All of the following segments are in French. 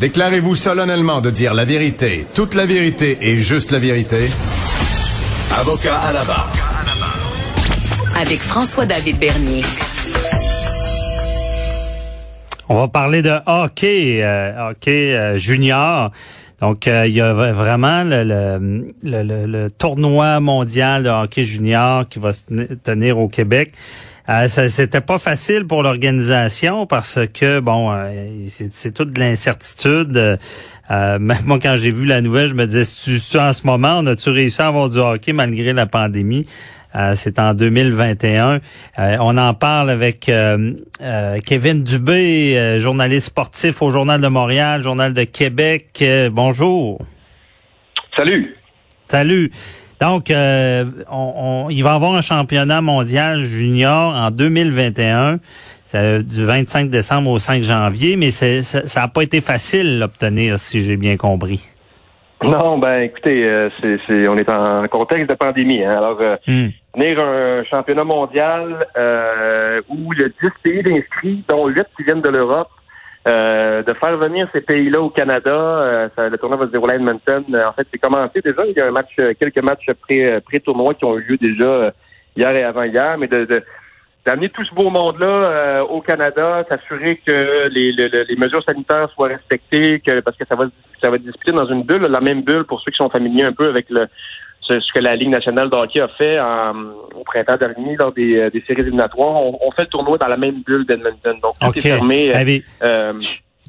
Déclarez-vous solennellement de dire la vérité, toute la vérité et juste la vérité. Avocat à la barre. Avec François-David Bernier. On va parler de hockey, euh, hockey euh, junior. Donc, euh, il y a vraiment le, le, le, le, tournoi mondial de hockey junior qui va se tenir au Québec. Euh, C'était pas facile pour l'organisation parce que, bon, c'est toute de l'incertitude. même moi, quand j'ai vu la nouvelle, je me disais, tu, en ce moment, on a-tu réussi à avoir du hockey malgré la pandémie? Euh, c'est en 2021. Euh, on en parle avec euh, Kevin Dubé, journaliste sportif au Journal de Montréal, Journal de Québec. bonjour. Salut. Salut. Donc, on, il va y avoir un championnat mondial junior en 2021, du 25 décembre au 5 janvier, mais ça n'a pas été facile d'obtenir, si j'ai bien compris. Non, ben écoutez, euh, c'est, on est en contexte de pandémie. Hein. Alors, euh, hmm. venir un championnat mondial euh, où il y a 10 pays d'inscrits, dont 8 qui viennent de l'Europe, euh, de faire venir ces pays-là au Canada, ça, le tournoi va se dérouler à Edmonton. En fait, c'est commencé déjà. Il y a un match, quelques matchs pré, pré-tournoi qui ont eu lieu déjà hier et avant-hier, mais de, de d'amener tout ce beau monde-là euh, au Canada, s'assurer que les, les, mesures sanitaires soient respectées, que parce que ça va ça va être discuté dans une bulle, la même bulle pour ceux qui sont familiers un peu avec le ce, que la Ligue nationale de hockey a fait au printemps dernier lors des, euh, des séries éliminatoires. On, fait le tournoi dans la même bulle d'Edmonton. Donc tout est fermé. Euh,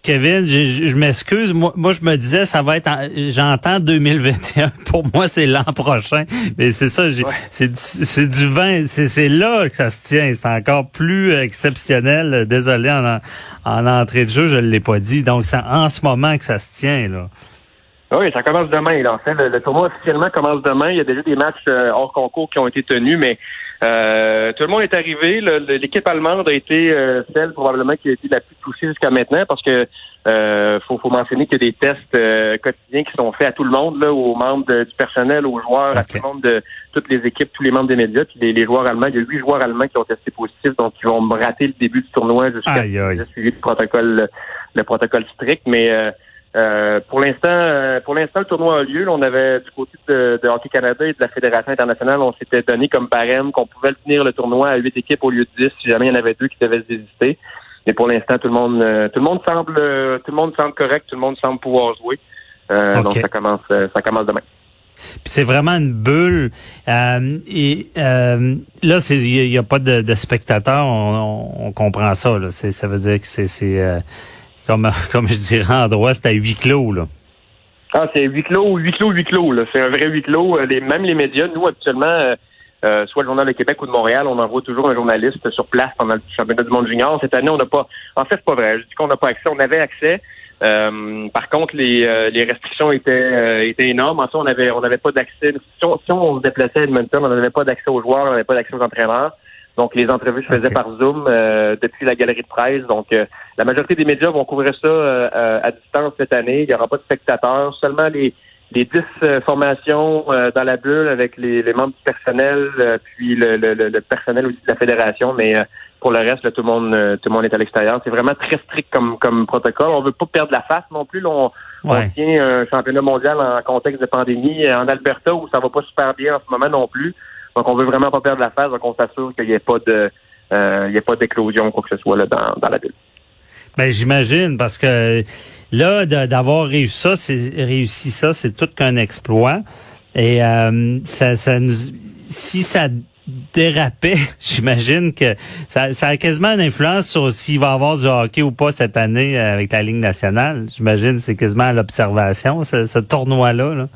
Kevin, je, je m'excuse. Moi, moi, je me disais, ça va être, j'entends 2021. Pour moi, c'est l'an prochain. Mais c'est ça, c'est, c'est du vin. C'est, là que ça se tient. C'est encore plus exceptionnel. Désolé en, en entrée de jeu, je l'ai pas dit. Donc, c'est en ce moment que ça se tient là. Oui, ça commence demain. Là. En fait, le, tournoi officiellement commence demain. Il y a déjà des matchs euh, hors concours qui ont été tenus, mais euh, tout le monde est arrivé. L'équipe allemande a été euh, celle probablement qui a été la plus touchée jusqu'à maintenant parce que euh, faut, faut mentionner qu'il y a des tests quotidiens qui sont faits à tout le monde, là, aux membres du personnel, aux joueurs, à tout le monde de toutes les équipes, tous les membres des médias, puis les, joueurs allemands. Il y a huit joueurs allemands qui ont testé positif, donc ils vont rater le début du tournoi jusqu'à suivi le protocole, le protocole strict. Mais euh, euh, pour l'instant, euh, pour l'instant, le tournoi a lieu. on avait du côté de, Hockey Canada et de la Fédération internationale, on s'était donné comme barème qu'on pouvait tenir le tournoi à huit équipes au lieu de dix si jamais il y en avait deux qui devaient se désister. Mais pour l'instant, tout le monde, euh, tout le monde semble, tout le monde semble correct, tout le monde semble pouvoir jouer. Donc ça commence, ça commence demain. Puis c'est vraiment une bulle. et là, il n'y a, pas de, spectateurs. On, comprend ça. Là. Ça veut dire que c'est comme, comme je dirais en droit, c'est à huis clos, là. Ah, c'est huis clos, huis clos, huis clos. C'est un vrai huis clos. Euh, même les médias, nous, actuellement, euh, euh, soit le Journal de Québec ou de Montréal, on envoie toujours un journaliste sur place pendant le championnat du monde junior. Cette année, on n'a pas. En fait, c'est pas vrai. Je dis qu'on n'a pas accès. On avait accès. par contre, les, restrictions étaient, étaient énormes. En fait, on avait on n'avait pas d'accès. Si on, si on se déplaçait à Edmonton, on n'avait pas d'accès aux joueurs, on n'avait pas d'accès aux entraîneurs. Donc, les entrevues se faisaient par Zoom euh, depuis la galerie de presse. Donc, euh, la majorité des médias vont couvrir ça euh, à distance cette année. Il n'y aura pas de spectateurs. Seulement les les dix formations dans la bulle avec les, membres du personnel, puis le, le, personnel aussi de la fédération. Mais pour le reste, tout le monde tout le monde est à l'extérieur. C'est vraiment très strict comme comme protocole. On veut pas perdre la face non plus. on, on tient un championnat mondial en contexte de pandémie en Alberta où ça va pas super bien en ce moment non plus. Donc, on veut vraiment pas perdre la phase, donc on s'assure qu'il n'y ait pas de, euh, il y ait pas d'éclosion quoi que ce soit là dans, dans la ville. Ben j'imagine parce que là d'avoir réussi ça, c'est réussi ça, c'est tout qu'un exploit. Et euh, ça, ça nous, si ça dérapait, j'imagine que ça, ça, a quasiment une influence sur s'il va y avoir du hockey ou pas cette année avec la Ligue nationale. J'imagine c'est quasiment l'observation, ce, ce tournoi-là. là.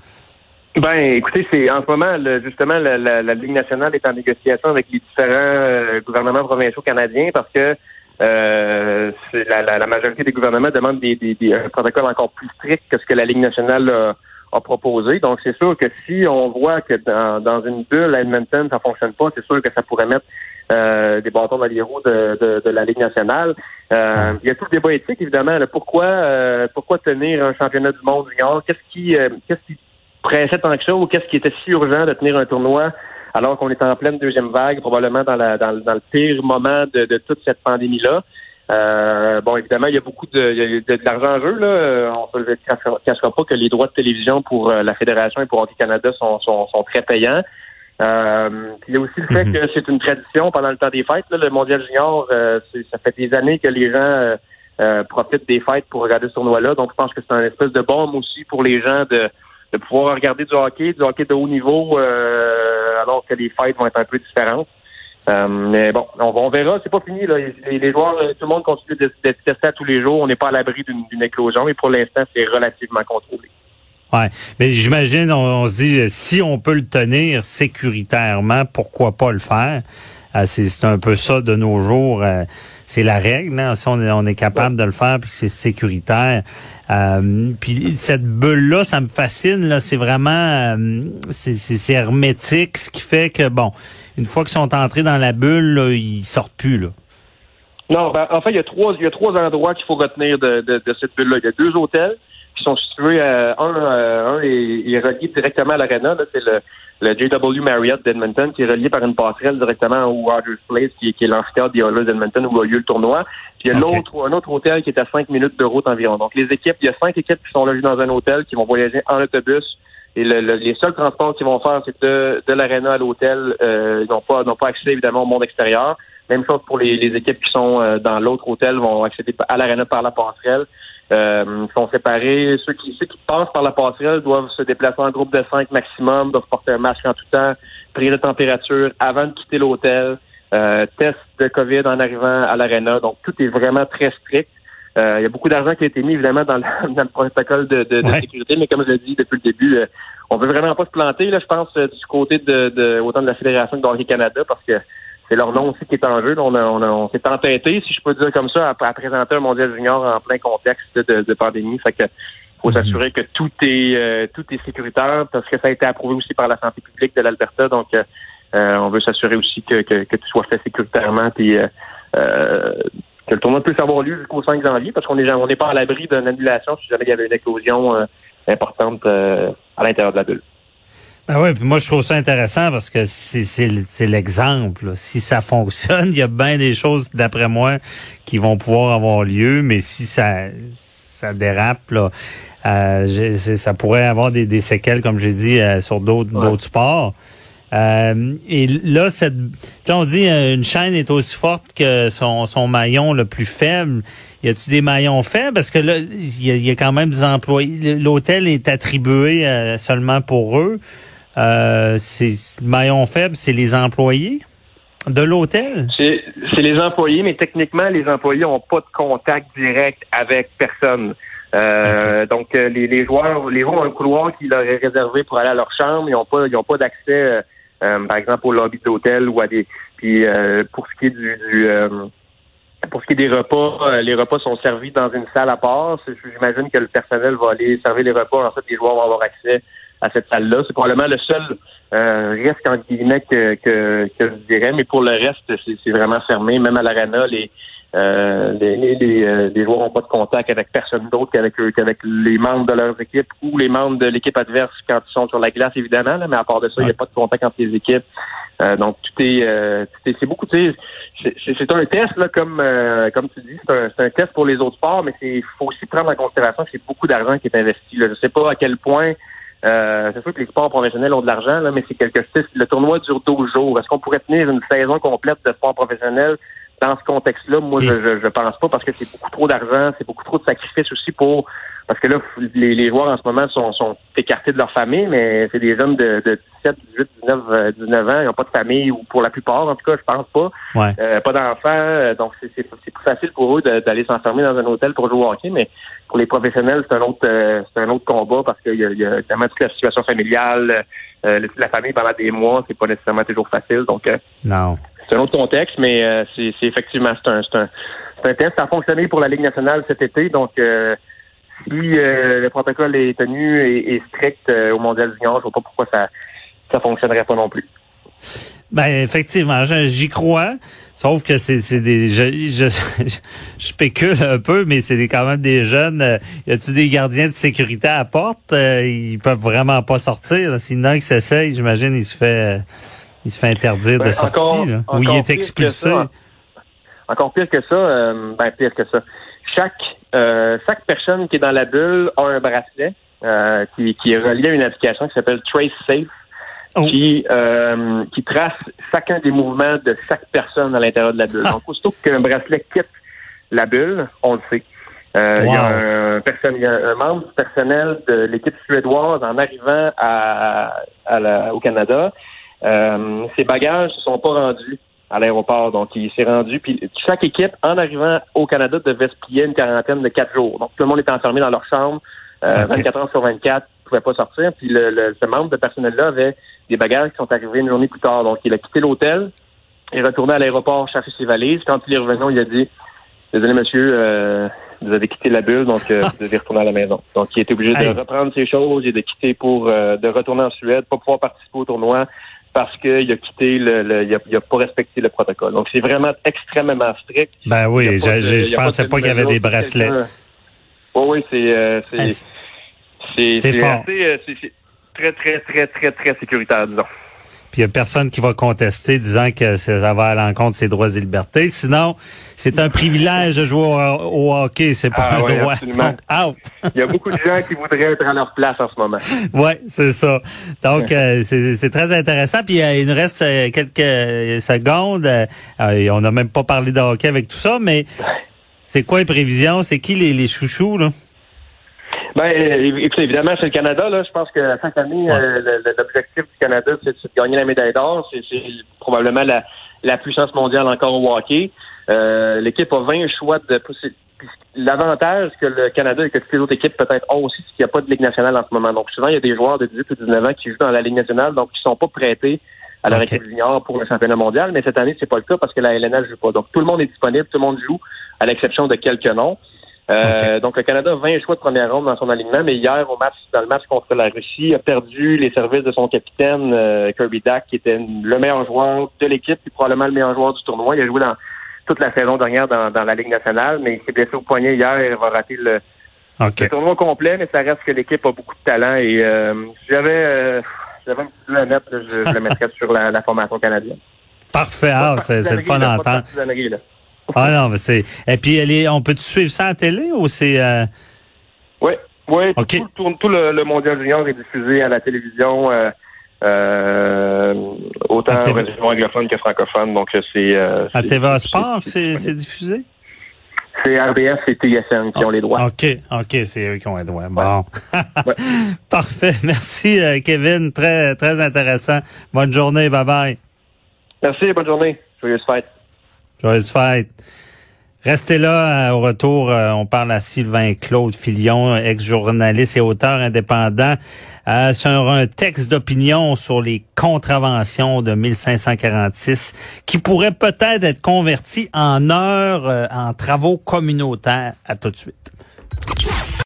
Ben, écoutez, c'est en ce moment, justement, la, la, la, Ligue nationale est en négociation avec les différents euh, gouvernements provinciaux canadiens parce que euh, la, la, la, majorité des gouvernements demandent des, des, des, un protocole encore plus strict que ce que la Ligue nationale a, a proposé. Donc, c'est sûr que si on voit que dans, dans une bulle à Edmonton, ça fonctionne pas, c'est sûr que ça pourrait mettre euh, des bâtons dans les roues de, de, de la Ligue nationale. Euh, il y a tout le débat éthique, évidemment. Là. Pourquoi euh, pourquoi tenir un championnat du monde junior? Qu'est-ce qui euh, qu'est-ce qui pressait tant que ça ou qu'est-ce qui était si urgent de tenir un tournoi alors qu'on est en pleine deuxième vague, probablement dans, la, dans, dans le pire moment de, de toute cette pandémie-là? Euh, bon, évidemment, il y a beaucoup de, de, de l'argent en jeu. Là. On ne se cachera pas que les droits de télévision pour la Fédération et pour Hockey Canada sont, sont, sont très payants. Euh, il y a aussi le fait que c'est une tradition pendant le temps des fêtes. Là, le Mondial Junior, euh, ça fait des années que les gens euh, euh, profitent des fêtes pour regarder ce tournoi-là. Donc, je pense que c'est un espèce de bombe aussi pour les gens de, de pouvoir regarder du hockey, du hockey de haut niveau, alors que les fêtes vont être un peu différentes. mais bon, on, on verra, c'est pas fini. Là. Les, joueurs, tout le monde continue d'être testé à tous les jours. On n'est pas à l'abri d'une éclosion, mais pour l'instant, c'est relativement contrôlé. Ouais, mais j'imagine, on, se dit, si on peut le tenir sécuritairement, pourquoi pas le faire? Euh, c'est un peu ça de nos jours. Euh, c'est la règle. Hein? Si on est, on est capable de le faire, puis c'est sécuritaire. Euh, puis cette bulle-là, ça me fascine. Là, c'est vraiment, c'est hermétique, ce qui fait que bon, une fois qu'ils sont entrés dans la bulle, là, ils sortent plus là. Non, ben, en fait, il y a trois, il y a trois endroits qu'il faut retenir de, de, de cette bulle-là. Il y a deux hôtels qui sont situés, euh, un, euh, un est, est, relié directement à l'arena, c'est le, le JW Marriott d'Edmonton, qui est relié par une passerelle directement au Rogers Place, qui, qui est l'amphithéâtre des Oilers d'Edmonton où a lieu le tournoi. Puis il y a l'autre, un autre hôtel qui est à cinq minutes de route environ. Donc les équipes, il y a cinq équipes qui sont logées dans un hôtel, qui vont voyager en autobus. Et le, les seuls transports qu'ils vont faire, c'est de, de l'aréna à l'hôtel. Euh, ils n'ont pas, n'ont pas accès évidemment au monde extérieur. Même chose pour les, les équipes qui sont euh, dans l'autre hôtel, vont accéder à l'aréna par la passerelle euh, sont séparés. Ceux qui, ceux qui passent par la passerelle doivent se déplacer en groupe de cinq maximum, doivent porter un masque en tout temps, prise de température avant de quitter l'hôtel, euh, test de COVID en arrivant à l'aréna. Donc, tout est vraiment très strict. Euh, il y a beaucoup d'argent qui a été mis, évidemment, dans le, dans le protocole de, de, de sécurité, mais comme je l'ai dit depuis le début, euh, on veut vraiment pas se planter, là, je pense, euh, du côté de, de autant de la Fédération que de Canada, parce que c'est leur nom aussi qui est en jeu. On, on, on s'est entêté, si je peux dire comme ça, à, présenter un mondial junior en plein contexte de, de pandémie. Fait que faut mhm. s'assurer que tout est euh, tout est sécuritaire parce que ça a été approuvé aussi par la santé publique de l'Alberta. Donc euh, euh, on veut s'assurer aussi que, que, que, tout soit fait sécuritairement puis que le tournoi puisse avoir lieu jusqu'au 5 janvier parce qu'on est on n'est pas à l'abri d'une annulation si jamais il y avait une éclosion importante à l'intérieur de la bulle. Ben oui, puis moi je trouve ça intéressant parce que c'est l'exemple. Si ça fonctionne, il y a bien des choses, d'après moi, qui vont pouvoir avoir lieu, mais si ça ça dérape, là, euh, ça pourrait avoir des, des séquelles, comme j'ai dit, euh, sur d'autres d'autres sports. Euh, et là, cette, on dit euh, une chaîne est aussi forte que son, son maillon le plus faible. Y a-tu des maillons faibles? Parce que là, il y, a, quand même des employés. L'hôtel est attribué seulement pour eux. Euh, c'est le maillon faible, c'est les employés de l'hôtel? C'est les employés, mais techniquement, les employés n'ont pas de contact direct avec personne. Euh, Donc, euh, les, les, joueurs, les joueurs ont un couloir qui leur est réservé pour aller à leur chambre. Ils n'ont pas, ils ont pas d'accès, euh, par exemple, au lobby d'hôtel ou à des. Puis, pour ce qui est du, du pour ce qui est des repas, les repas sont servis dans une salle à part. J'imagine que le personnel va aller servir les repas. En fait, les joueurs vont avoir accès à cette salle-là. C'est probablement le seul euh, risque en guillemets que, que, que, je dirais, mais pour le reste, c'est vraiment fermé. Même à l'arena, les, euh, les, les, euh, les, joueurs n'ont pas de contact avec personne d'autre qu'avec qu'avec les membres de leurs équipes ou les membres de l'équipe adverse quand ils sont sur la glace, évidemment. mais à part de ça, il n'y a pas de contact entre les équipes. Euh, donc tout est, euh, c'est beaucoup. C'est un test là, comme comme tu dis, c'est un, un, test pour les autres sports, mais c'est faut aussi prendre en considération que c'est beaucoup d'argent qui est investi. Là. Je sais pas à quel point euh, c'est sûr que les sports professionnels ont de l'argent, là, mais c'est quelque chose. Le tournoi dure 12 jours. Est-ce qu'on pourrait tenir une saison complète de sport professionnel dans ce contexte-là? Moi, je, je, pense pas parce que c'est beaucoup trop d'argent, c'est beaucoup trop de sacrifices aussi pour parce que là, les, les, joueurs en ce moment sont, sont écartés de leur famille, mais c'est des jeunes de, de 17, 18, 19, 19 ans. Ils n'ont pas de famille, ou pour la plupart, en tout cas, je pense pas. Euh, pas d'enfants. Euh, donc, c'est plus facile pour eux d'aller s'enfermer dans un hôtel pour jouer au hockey. Mais pour les professionnels, c'est un autre euh, c'est un autre combat parce qu'il y a, y a tellement toute la situation familiale. Euh, la famille pendant des mois, c'est pas nécessairement toujours facile. Donc, non. c'est un autre contexte, mais c'est effectivement c'est un, un c'est un test. Ça a fonctionné pour la Ligue nationale cet été, donc euh, si euh, le protocole est tenu et, et strict euh, au Mondial Junior, je vois pas pourquoi ça ça fonctionnerait pas non plus. Ben effectivement, j'y crois. Sauf que c'est c'est des je, je, je spécule un peu, mais c'est quand même des jeunes. Euh, y a-tu des gardiens de sécurité à la porte? Euh, Ils peuvent vraiment pas sortir. là. S'il y en a un qui s'essaye, j'imagine, il se fait il se fait interdire de Ben, encore ou il est expulsé. ça. Encore pire que ça, euh, ben pire que ça. Chaque euh, chaque personne qui est dans la bulle a un bracelet euh, qui, qui est relié à une application qui s'appelle Trace Safe, Oh. qui euh, qui trace chacun des mouvements de chaque personne à l'intérieur de la bulle. Donc aussitôt qu'un bracelet quitte la bulle, on le sait. Euh, Il y a un, personne, il y a un membre du personnel de l'équipe suédoise en arrivant à, à la- au Canada. Euh, ses bagages ne sont pas rendus à l'aéroport, donc il s'est rendu. Puis chaque équipe, en arrivant au Canada, devait se plier une quarantaine de quatre jours. Donc tout le monde était enfermé dans leur chambre, euh, Ok. 24 heures sur 24, ne pouvait pas sortir. Puis le, le- ce membre de personnel-là avait des bagages qui sont arrivés une journée plus tard. Donc il a quitté l'hôtel, il est retourné à l'aéroport chercher ses valises. Quand il est revenu, il a dit Désolé, monsieur, euh, vous avez quitté la bulle, donc euh, vous devez retourner à la maison. Donc, il était obligé Hey. de reprendre ses choses et de quitter pour euh, de retourner en Suède, pas pouvoir participer au tournoi parce qu'il a quitté le, le- il, a, il a pas respecté le protocole. Donc, c'est vraiment extrêmement strict. Ben oui, je, de- a pensais pas qu'il y avait des bracelets. Oui, oui, c'est euh, c'est fort. assez, euh, c'est- c'est très très très très très sécuritaire, disons. Puis il n'y a personne qui va contester disant que ça va à l'encontre de ses droits et libertés. Sinon, c'est un privilège de jouer au, au hockey, c'est pas Ah un ouais, droit. absolument. Donc, out. Il y a beaucoup de gens qui voudraient être à leur place en ce moment. Ouais, c'est ça. Donc, euh, c'est c'est très intéressant. Puis euh, il nous reste euh, quelques secondes. Euh, euh, on n'a même pas parlé de hockey avec tout ça, mais c'est quoi les prévisions? C'est qui les, les chouchous, là? Ben, euh, écoutez, évidemment, c'est le Canada. Là, je pense que chaque année, Ouais. euh, l'objectif du Canada, c'est de gagner la médaille d'or. C'est probablement la, la puissance mondiale encore au hockey. Euh, L'équipe a 20 choix de L'avantage que le Canada et que toutes les autres équipes peut-être ont aussi, c'est qu'il n'y a pas de Ligue nationale en ce moment. Donc, souvent, il y a des joueurs de 18 ou 19 ans qui jouent dans la Ligue nationale, donc qui sont pas prêtés à la Ok. équipe junior pour le championnat mondial. Mais cette année, c'est pas le cas parce que la LNH joue pas. Donc, tout le monde est disponible, tout le monde joue, à l'exception de quelques noms. Euh, Donc, le Canada a 20 choix de première ronde dans son alignement, mais hier, au match, dans le match contre la Russie, a perdu les services de son capitaine, euh, Kirby Dack, qui était le meilleur joueur de l'équipe, puis probablement le meilleur joueur du tournoi. Il a joué dans toute la saison dernière dans, dans la Ligue nationale, mais il s'est blessé au poignet hier et il va rater le, le tournoi complet, mais ça reste que l'équipe a beaucoup de talent et euh, j'avais euh, j'avais un petit peu à mettre, je, je le mettrais sur la, la formation canadienne. Parfait. Ah, c'est c'est le fun là, Ah non, mais c'est. Et puis, elle est- on peut suivre ça à la télé ou c'est. euh, Oui, oui. Tout, tout- tout le, le mondial junior est diffusé à la télévision, euh, euh, autant À en région anglophone que francophone. Donc c'est euh, à c'est- TVA c'est- Sport, c'est- diffusé? C'est RDS et TSN qui ont les droits. OK, OK, c'est eux qui ont un droit. Bon. Ouais. Parfait. Merci, Kevin. Très, très intéressant. Bonne journée. Bye bye. Merci, bonne journée. Joyeuse fête. Joyeuse fête. Restez là, euh, au retour, euh, on parle à Sylvain Claude Filion, ex-journaliste et auteur indépendant, euh, sur un texte d'opinion sur les contraventions de 1546 qui pourrait peut-être être converti en heures euh, en travaux communautaires. À tout de suite.